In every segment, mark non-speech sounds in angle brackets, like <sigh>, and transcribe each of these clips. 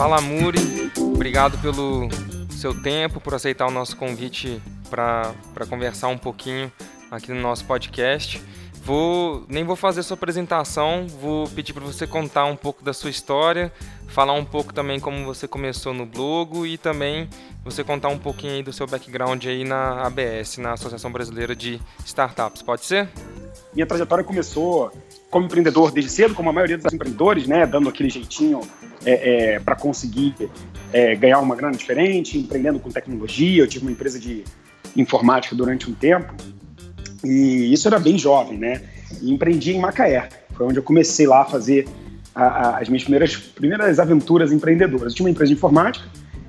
Fala Muri, obrigado pelo seu tempo, por aceitar o nosso convite para conversar um pouquinho aqui no nosso podcast. Vou, nem vou fazer sua apresentação, vou pedir para você contar um pouco da sua história, falar um pouco também como você começou no blog e também você contar um pouquinho aí do seu background aí na ABS, na Associação Brasileira de Startups. Pode ser? Minha trajetória começou como empreendedor desde cedo, como a maioria dos empreendedores, né, dando aquele jeitinho é, é, para conseguir é, ganhar uma grana diferente, empreendendo com tecnologia. Eu tive uma empresa de informática durante um tempo e isso era bem jovem, né? E empreendi em Macaé, foi onde eu comecei lá a fazer a, a, as minhas primeiras, primeiras aventuras empreendedoras. Eu tinha uma empresa de informática,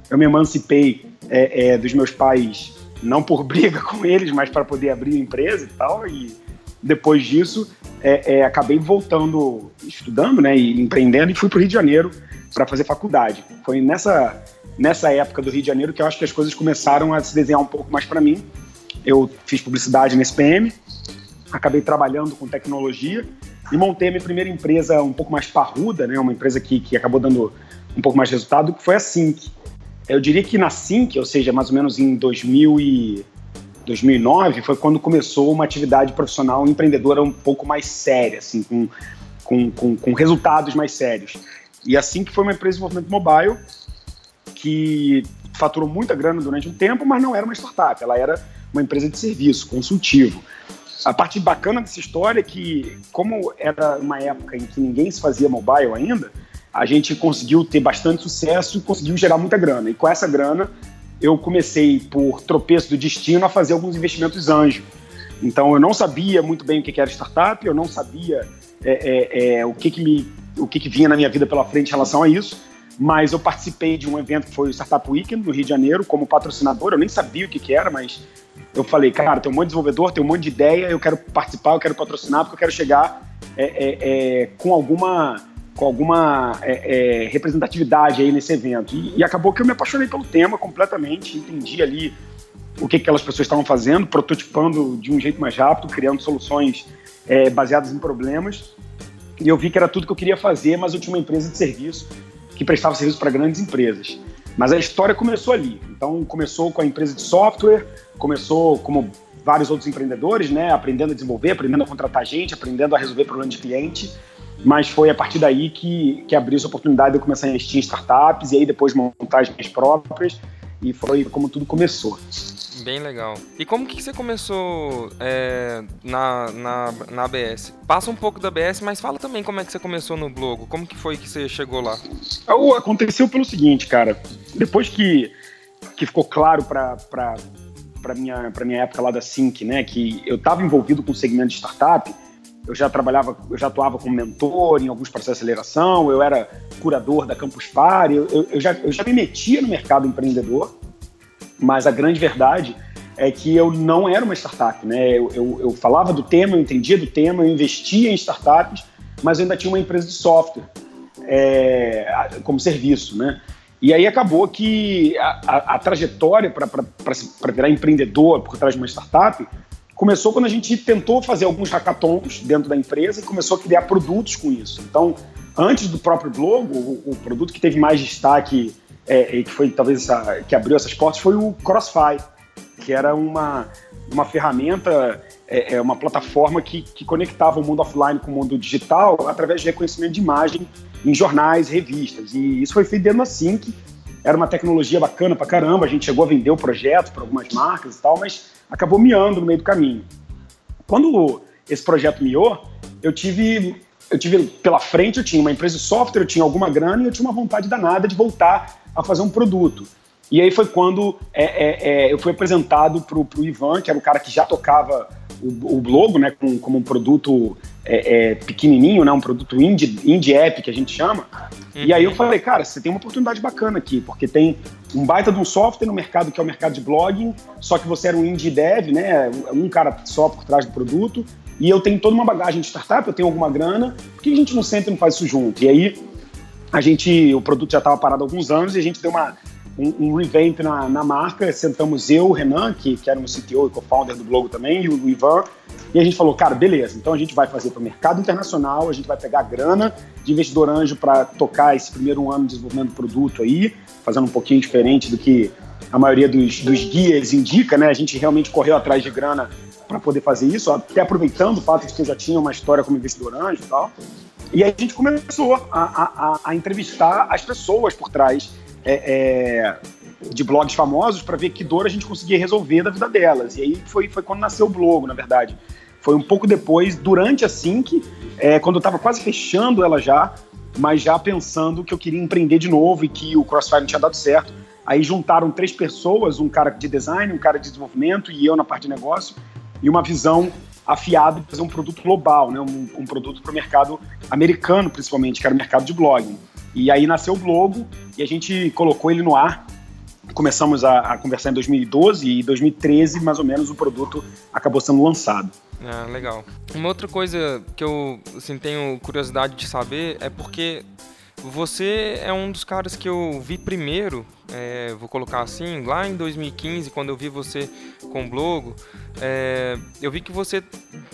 eu me emancipei é, é, dos meus pais, não por <laughs> briga com eles, mas para poder abrir a empresa e tal. E depois disso, é, é acabei voltando, estudando, né, e empreendendo, e fui para o Rio de Janeiro para fazer faculdade. Foi nessa, nessa época do Rio de Janeiro que eu acho que as coisas começaram a se desenhar um pouco mais para mim. Eu fiz publicidade na SPM, acabei trabalhando com tecnologia e montei a minha primeira empresa um pouco mais parruda, né? Uma empresa que, que acabou dando um pouco mais de resultado, que foi a Sync. Eu diria que na Sync, ou seja, mais ou menos em 2000 e 2009, foi quando começou uma atividade profissional empreendedora um pouco mais séria, assim, com, com, com, com resultados mais sérios. E a Sync foi uma empresa de desenvolvimento mobile que faturou muita grana durante um tempo, mas não era uma startup, ela era uma empresa de serviço, consultivo. A parte bacana dessa história é que, como era uma época em que ninguém se fazia mobile ainda, a gente conseguiu ter bastante sucesso e conseguiu gerar muita grana. E com essa grana, eu comecei, por tropeço do destino, a fazer alguns investimentos anjo. Então, eu não sabia muito bem o que era startup, eu não sabia é, é, é, o, que, que, me, o que, que vinha na minha vida pela frente em relação a isso, mas eu participei de um evento que foi o Startup Weekend, no Rio de Janeiro, como patrocinador. Eu nem sabia o que, que era, mas eu falei, cara, tem um monte de desenvolvedor, tem um monte de ideia, eu quero participar, eu quero patrocinar, porque eu quero chegar é, é, é, com alguma, com alguma é, é, representatividade aí nesse evento. E, e, acabou que eu me apaixonei pelo tema completamente, entendi ali o que aquelas pessoas estavam fazendo, prototipando de um jeito mais rápido, criando soluções é, baseadas em problemas. E eu vi que era tudo que eu queria fazer, mas eu tinha uma empresa de serviço que prestava serviço para grandes empresas. Mas a história começou ali. Então, começou com a empresa de software, começou como vários outros empreendedores, né? Aprendendo a desenvolver, aprendendo a contratar gente, aprendendo a resolver problemas de cliente. Mas foi a partir daí que, que abriu essa oportunidade de eu começar a investir em startups e aí depois montar as minhas próprias. E foi como tudo começou. Bem legal. E como que você começou é, na, na, na ABS? Passa um pouco da ABS, mas fala também como é que você começou no blog. Como que foi que você chegou lá? Aconteceu pelo seguinte, cara. Depois que, que ficou claro para para minha minha época lá da Sync, né, que eu estava envolvido com o segmento de startup, eu já trabalhava, eu já atuava como mentor em alguns processos de aceleração, eu era curador da Campus Party, eu, eu, já, eu já me metia no mercado empreendedor, mas a grande verdade é que eu não era uma startup, né? Eu, eu, eu, falava do tema, eu entendia do tema, eu investia em startups, mas eu ainda tinha uma empresa de software é, como serviço, né? E aí acabou que a, a, a trajetória para virar empreendedor por trás de uma startup começou quando a gente tentou fazer alguns hackathons dentro da empresa e começou a criar produtos com isso. Então, antes do próprio blog, o, o produto que teve mais destaque é, e que foi talvez essa, que abriu essas portas foi o Crossfire, que era uma, uma ferramenta, é, é, uma plataforma que, que conectava o mundo offline com o mundo digital através de reconhecimento de imagem em jornais, revistas. E isso foi feito dentro da Sync. Era uma tecnologia bacana pra caramba, a gente chegou a vender o projeto para algumas marcas e tal, mas acabou miando no meio do caminho. Quando esse projeto miou, eu tive eu tive pela frente, eu tinha uma empresa de software, eu tinha alguma grana e eu tinha uma vontade danada de voltar a fazer um produto. E aí foi quando é, é, é, eu fui apresentado para o Ivan, que era o cara que já tocava o, o Blogo, né, com, como um produto é, é, pequenininho, né, um produto indie, indie app que a gente chama. Uhum. E aí eu falei, cara, você tem uma oportunidade bacana aqui, porque tem um baita de um software no mercado que é o mercado de blogging, só que você era um indie dev, né, um cara só por trás do produto, e eu tenho toda uma bagagem de startup, eu tenho alguma grana, por que a gente não senta e não faz isso junto? E aí a gente, o produto já estava parado há alguns anos e a gente deu uma, um, um revamp na, na, marca. Sentamos eu, o Renan, que, que era o CTO e co-founder do blog também, e o, Ivan, E a gente falou, cara, beleza, então a gente vai fazer para o mercado internacional, a gente vai pegar grana de investidor anjo para tocar esse primeiro ano de desenvolvimento do produto aí, fazendo um pouquinho diferente do que a maioria dos, dos guias indica, né? A gente realmente correu atrás de grana para poder fazer isso, até aproveitando o fato de que já tinha uma história como investidor anjo e tal. E aí a gente começou a, a, a entrevistar as pessoas por trás é, é, de blogs famosos para ver que dor a gente conseguia resolver da vida delas. E aí foi, foi quando nasceu o blog, na verdade. Foi um pouco depois, durante a Sync, é, quando eu estava quase fechando ela já, mas já pensando que eu queria empreender de novo e que o Crossfire não tinha dado certo. Aí juntaram três pessoas, um cara de design, um cara de desenvolvimento e eu na parte de negócio, e uma visão afiada de fazer um produto global, né? um, um produto para o mercado americano, principalmente, que era o mercado de blogging. E aí nasceu o Blogo e a gente colocou ele no ar. Começamos a, a conversar em 2012 e em 2013, mais ou menos, o produto acabou sendo lançado. Ah, legal. Uma outra coisa que eu assim, tenho curiosidade de saber é porque você é um dos caras que eu vi primeiro, é, vou colocar assim, lá em 2015, quando eu vi você com o blog, é, eu vi que você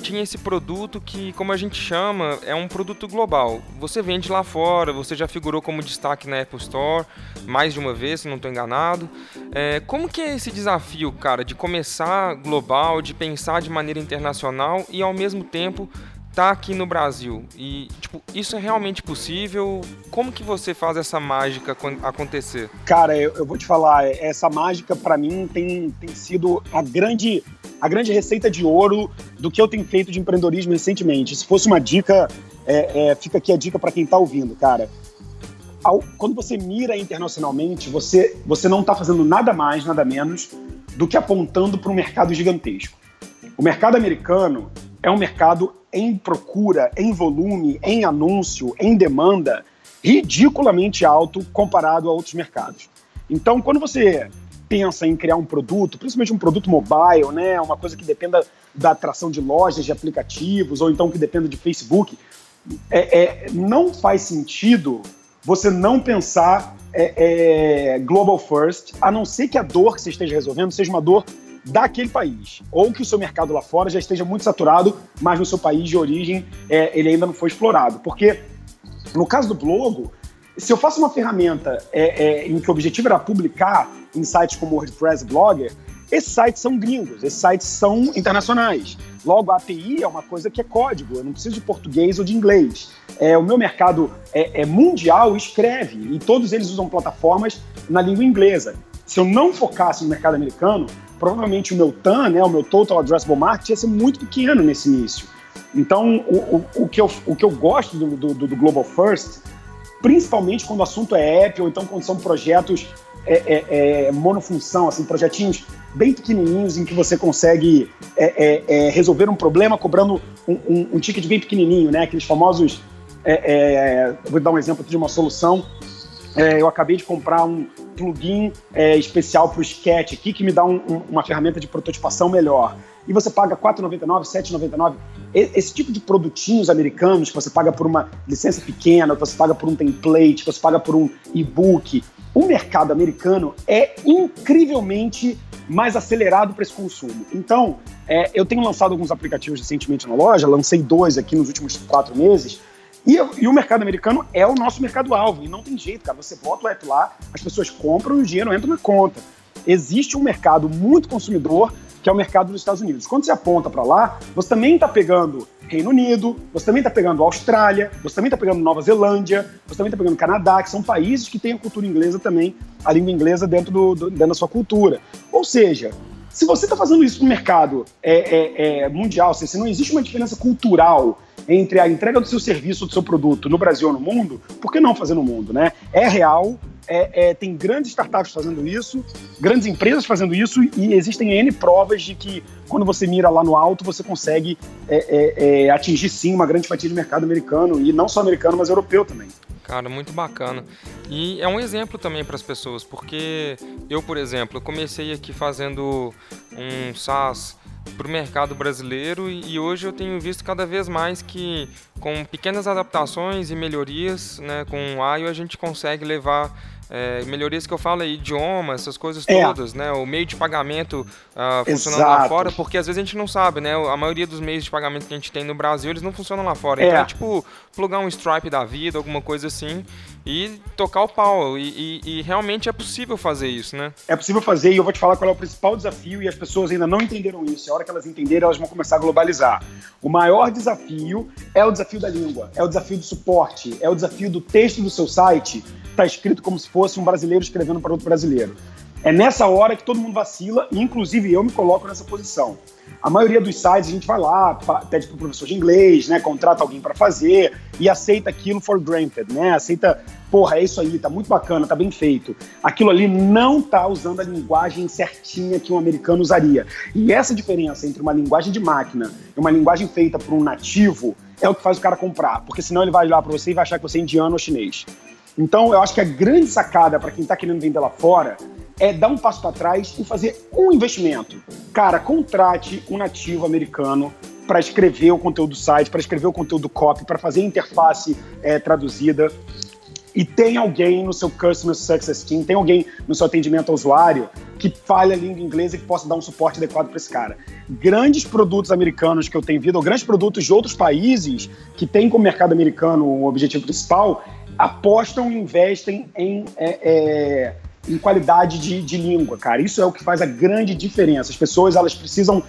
tinha esse produto que, como a gente chama, é um produto global. Você vende lá fora, você já figurou como destaque na Apple Store mais de uma vez, se não estou enganado. É, como que é esse desafio, cara, de começar global, de pensar de maneira internacional e ao mesmo tempo tá aqui no Brasil e tipo isso é realmente possível? Como que você faz essa mágica acontecer? Cara eu, eu vou te falar essa mágica para mim tem, tem sido a grande a grande receita de ouro do que eu tenho feito de empreendedorismo recentemente. Se fosse uma dica é, é, fica aqui a dica para quem está ouvindo cara. Ao, quando você mira internacionalmente você você não está fazendo nada mais nada menos do que apontando para um mercado gigantesco. O mercado americano é um mercado em procura, em volume, em anúncio, em demanda, ridiculamente alto comparado a outros mercados. Então, quando você pensa em criar um produto, principalmente um produto mobile, né, uma coisa que dependa da atração de lojas, de aplicativos, ou então que dependa de Facebook, é, é não faz sentido você não pensar é, é, global first, a não ser que a dor que você esteja resolvendo seja uma dor daquele país. Ou que o seu mercado lá fora já esteja muito saturado, mas no seu país de origem é, ele ainda não foi explorado. Porque, no caso do Blogo, se eu faço uma ferramenta é, é, em que o objetivo era publicar em sites como WordPress Blogger, esses sites são gringos, esses sites são internacionais. Logo, a API é uma coisa que é código, eu não preciso de português ou de inglês. É, o meu mercado é, é mundial escreve, e todos eles usam plataformas na língua inglesa. Se eu não focasse no mercado americano, provavelmente o meu TAM, né, o meu Total Addressable Market, ia ser muito pequeno nesse início. Então, o, o, o, que, eu, o que eu gosto do, do, do, Global First, principalmente quando o assunto é app, ou então quando são projetos é, é, é, monofunção, assim, projetinhos bem pequenininhos em que você consegue é, é, é, resolver um problema cobrando um, um, um, ticket bem pequenininho, né? Aqueles famosos... vou dar um exemplo de uma solução. Eu acabei de comprar um, plugin é, especial para o Sketch aqui que me dá um, um, uma ferramenta de prototipação melhor. E você paga R$ 4,99, R$ 7,99. Esse tipo de produtinhos americanos que você paga por uma licença pequena, que você paga por um template, que você paga por um e-book. O mercado americano é incrivelmente mais acelerado para esse consumo. Então, é, eu tenho lançado alguns aplicativos recentemente na loja, lancei dois aqui nos últimos quatro meses, e, e, o mercado americano é o nosso mercado-alvo. E não tem jeito, cara. Você bota o app lá, as pessoas compram e o dinheiro entra na conta. Existe um mercado muito consumidor, que é o mercado dos Estados Unidos. Quando você aponta para lá, você também está pegando Reino Unido, você também está pegando Austrália, você também está pegando Nova Zelândia, você também está pegando Canadá, que são países que têm a cultura inglesa também, a língua inglesa dentro, do, do dentro da sua cultura. Ou seja, se você está fazendo isso no mercado é, é, é, mundial, se não existe uma diferença cultural entre a entrega do seu serviço, do seu produto no Brasil ou no mundo, por que não fazer no mundo, né? É real, é, é, tem grandes startups fazendo isso, grandes empresas fazendo isso, e existem N provas de que quando você mira lá no alto, você consegue é, é, é atingir sim uma grande fatia de mercado americano, e não só americano, mas europeu também. Cara, muito bacana. E é um exemplo também para as pessoas, porque eu, por exemplo, comecei aqui fazendo um SaaS para o mercado brasileiro e hoje eu tenho visto cada vez mais que com pequenas adaptações e melhorias, né, com o IO a gente consegue levar É, melhorias que eu falo aí, idioma, essas coisas é. todas, né? O meio de pagamento uh, funcionando Exato. lá fora, porque às vezes a gente não sabe, né? A maioria dos meios de pagamento que a gente tem no Brasil, eles não funcionam lá fora. É. Então é tipo plugar um Stripe da vida, alguma coisa assim, e tocar o pau. E, e, e, realmente é possível fazer isso, né? É possível fazer, e eu vou te falar qual é o principal desafio, e as pessoas ainda não entenderam isso. A hora que elas entenderem, elas vão começar a globalizar. O maior desafio é o desafio da língua, é o desafio do suporte, é o desafio do texto do seu site está escrito como se fosse um brasileiro escrevendo para outro brasileiro. É nessa hora que todo mundo vacila, e inclusive eu me coloco nessa posição. A maioria dos sites a gente vai lá, pede para o professor de inglês, né, contrata alguém para fazer e aceita aquilo for granted, né? Aceita, porra, é isso aí, tá muito bacana, tá bem feito. Aquilo ali não tá usando a linguagem certinha que um americano usaria. E essa diferença entre uma linguagem de máquina e uma linguagem feita por um nativo é o que faz o cara comprar, porque senão ele vai olhar para você e vai achar que você é indiano ou chinês. Então, eu acho que a grande sacada para quem está querendo vender lá fora é dar um passo para trás e fazer um investimento. Cara, contrate um nativo americano para escrever o conteúdo do site, para escrever o conteúdo do copy, para fazer a interface é, traduzida. E tem alguém no seu Customer Success Team, tem alguém no seu atendimento ao usuário que fale a língua inglesa e que possa dar um suporte adequado para esse cara. Grandes produtos americanos que eu tenho visto, ou grandes produtos de outros países que têm como mercado americano o objetivo principal, apostam e investem em, é, é, em qualidade de, de língua, cara. Isso é o que faz a grande diferença. As pessoas elas precisam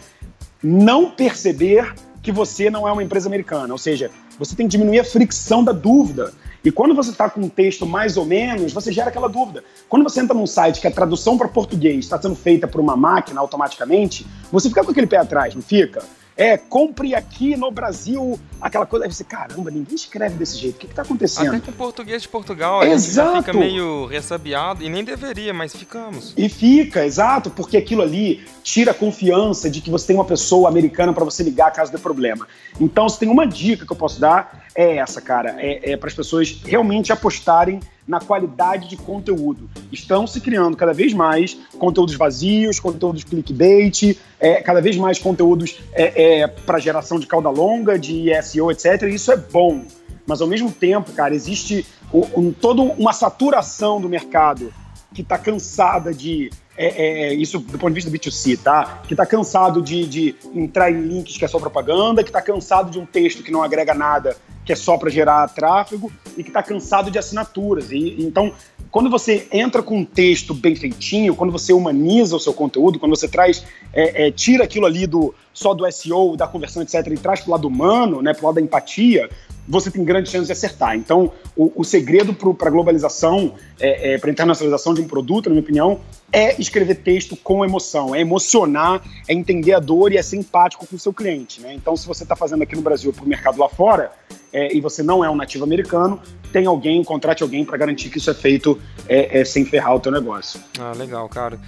não perceber que você não é uma empresa americana. Ou seja, você tem que diminuir a fricção da dúvida. E quando você está com um texto mais ou menos, você gera aquela dúvida. Quando você entra num site que a tradução para português está sendo feita por uma máquina automaticamente, você fica com aquele pé atrás, não fica? é, compre aqui no Brasil aquela coisa. Aí você, caramba, ninguém escreve desse jeito. O que está acontecendo? Até com português de Portugal, exato. fica meio ressabiado, e nem deveria, mas ficamos. E fica, exato, porque aquilo ali tira a confiança de que você tem uma pessoa americana para você ligar caso dê problema. Então, se tem uma dica que eu posso dar, é essa, cara. É, é para as pessoas realmente apostarem na qualidade de conteúdo. Estão se criando cada vez mais conteúdos vazios, conteúdos clickbait, é, cada vez mais conteúdos é, é, para geração de cauda longa, de SEO, etc. E isso é bom. Mas ao mesmo tempo, cara, existe um, toda uma saturação do mercado que está cansada de é, é, é, isso do ponto de vista do B2C, tá? Que está cansado de, de, entrar em links que é só propaganda, que está cansado de um texto que não agrega nada, que é só para gerar tráfego, e que está cansado de assinaturas. E, então, quando você entra com um texto bem feitinho, quando você humaniza o seu conteúdo, quando você traz, é, é, tira aquilo ali do só do SEO, da conversão, etc., e traz para o lado humano, né, para o lado da empatia, você tem grande chance de acertar. Então, o, o segredo para a globalização, é, é, para a internacionalização de um produto, na minha opinião, é escrever texto com emoção, é emocionar, é entender a dor e é ser empático com o seu cliente. Né? Então, se você está fazendo aqui no Brasil para o mercado lá fora é, e você não é um nativo americano, tem alguém, contrate alguém para garantir que isso é feito é, é, sem ferrar o teu negócio. Ah, legal, cara.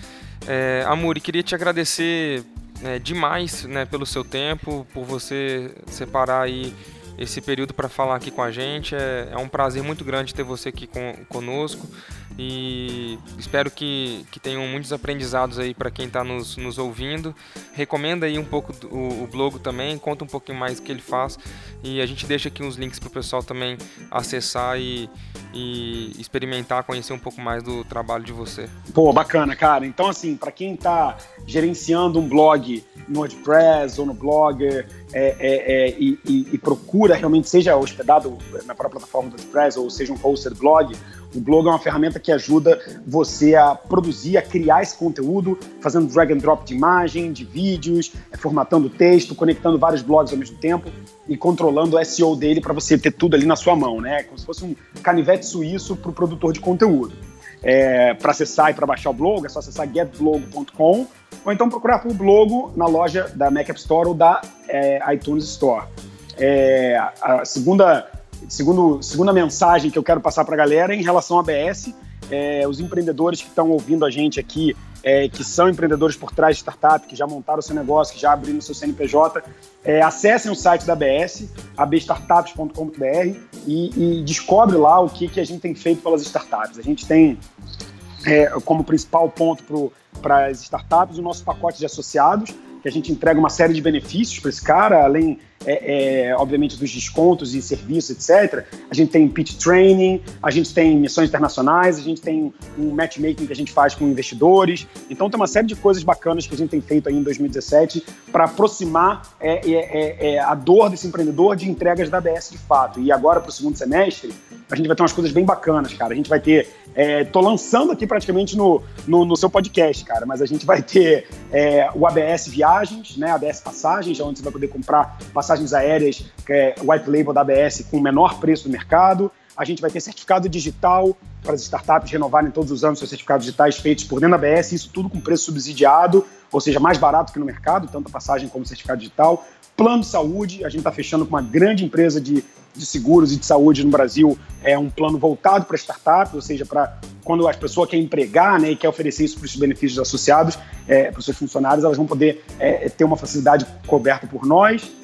É, Amuri, queria te agradecer é, demais né, pelo seu tempo, por você separar aí esse período para falar aqui com a gente. É, é, um prazer muito grande ter você aqui com, conosco e espero que, que tenham muitos aprendizados aí para quem está nos, nos ouvindo. Recomenda aí um pouco do, o, o, blog também, conta um pouquinho mais do que ele faz e a gente deixa aqui uns links para o pessoal também acessar e, e experimentar, conhecer um pouco mais do trabalho de você. Pô, bacana, cara. Então, assim, para quem está gerenciando um blog no WordPress ou no Blogger é, é, é, e, e, e, procura realmente, seja hospedado na própria plataforma do WordPress ou seja um hosted blog, o blog é uma ferramenta que ajuda você a produzir, a criar esse conteúdo, fazendo drag and drop de imagem, de vídeos, é, formatando texto, conectando vários blogs ao mesmo tempo e controlando o SEO dele para você ter tudo ali na sua mão, né? Como se fosse um canivete suíço para o produtor de conteúdo. É, para acessar e para baixar o blog, é só acessar getblog.com ou então procurar por blog na loja da Mac App Store ou da é, iTunes Store. É, a segunda segundo, segunda mensagem que eu quero passar para a galera em relação à ABS. É, os empreendedores que estão ouvindo a gente aqui, é, que são empreendedores por trás de startup, que já montaram seu negócio, que já abriram seu CNPJ, é, acessem o site da ABS, abstartups.com.br e, e descobre lá o que, que a gente tem feito pelas startups. A gente tem é, como principal ponto para as startups o nosso pacote de associados, que a gente entrega uma série de benefícios para esse cara, além é, é, obviamente, dos descontos e serviços, etc. A gente tem pitch training, a gente tem missões internacionais, a gente tem um matchmaking que a gente faz com investidores. Então, tem uma série de coisas bacanas que a gente tem feito aí em 2017 para aproximar é, é, é, é, a dor desse empreendedor de entregas da ABS de fato. E agora, para o segundo semestre, a gente vai ter umas coisas bem bacanas, cara. A gente vai ter. tô lançando aqui praticamente no, no, no, seu podcast, cara, mas a gente vai ter o ABS Viagens, né? ABS Passagens, onde você vai poder comprar passagens passagens aéreas, que é white label da ABS, com o menor preço do mercado. A gente vai ter certificado digital para as startups renovarem todos os anos seus certificados digitais feitos por dentro da ABS, isso tudo com preço subsidiado, ou seja, mais barato que no mercado, tanto a passagem como o certificado digital. Plano de saúde, a gente está fechando com uma grande empresa de, de seguros e de saúde no Brasil, é um plano voltado para startups, ou seja, para quando as pessoas querem empregar né, e quer oferecer isso para os benefícios associados, é, para os seus funcionários, elas vão poder é, ter uma facilidade coberta por nós.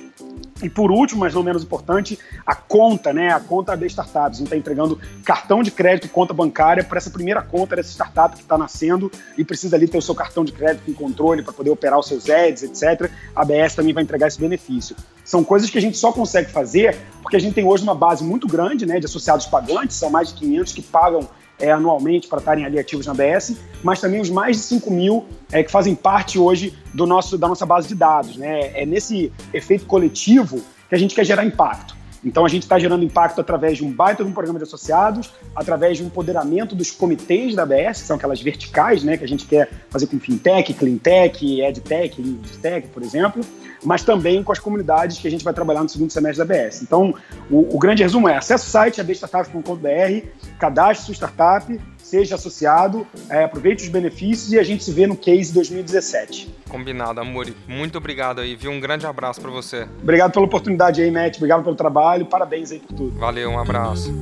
E por último, mas não menos importante, a conta, né? A conta de startups. A gente está entregando cartão de crédito conta bancária para essa primeira conta dessa startup que está nascendo e precisa ali ter o seu cartão de crédito em controle para poder operar os seus ads, etc. A ABS também vai entregar esse benefício. São coisas que a gente só consegue fazer porque a gente tem hoje uma base muito grande né, de associados pagantes, são mais de 500 que pagam é, anualmente para estarem ali ativos na ABS, mas também os mais de 5 mil é, que fazem parte hoje do nosso, da nossa base de dados. Né? É nesse efeito coletivo que a gente quer gerar impacto. Então a gente está gerando impacto através de um baita de um programa de associados, através de um empoderamento dos comitês da ABS, que são aquelas verticais, né, que a gente quer fazer com fintech, cleantech, edtech, leadtech, por exemplo, mas também com as comunidades que a gente vai trabalhar no segundo semestre da BS. Então, o, o grande resumo é: acesse o site abstartups.com.br, cadastre sua startup, seja associado, é, aproveite os benefícios e a gente se vê no Case 2017. Combinado, Amori. Muito obrigado aí, viu? Um grande abraço para você. Obrigado pela oportunidade aí, Matt. Obrigado pelo trabalho. Parabéns aí por tudo. Valeu, um abraço.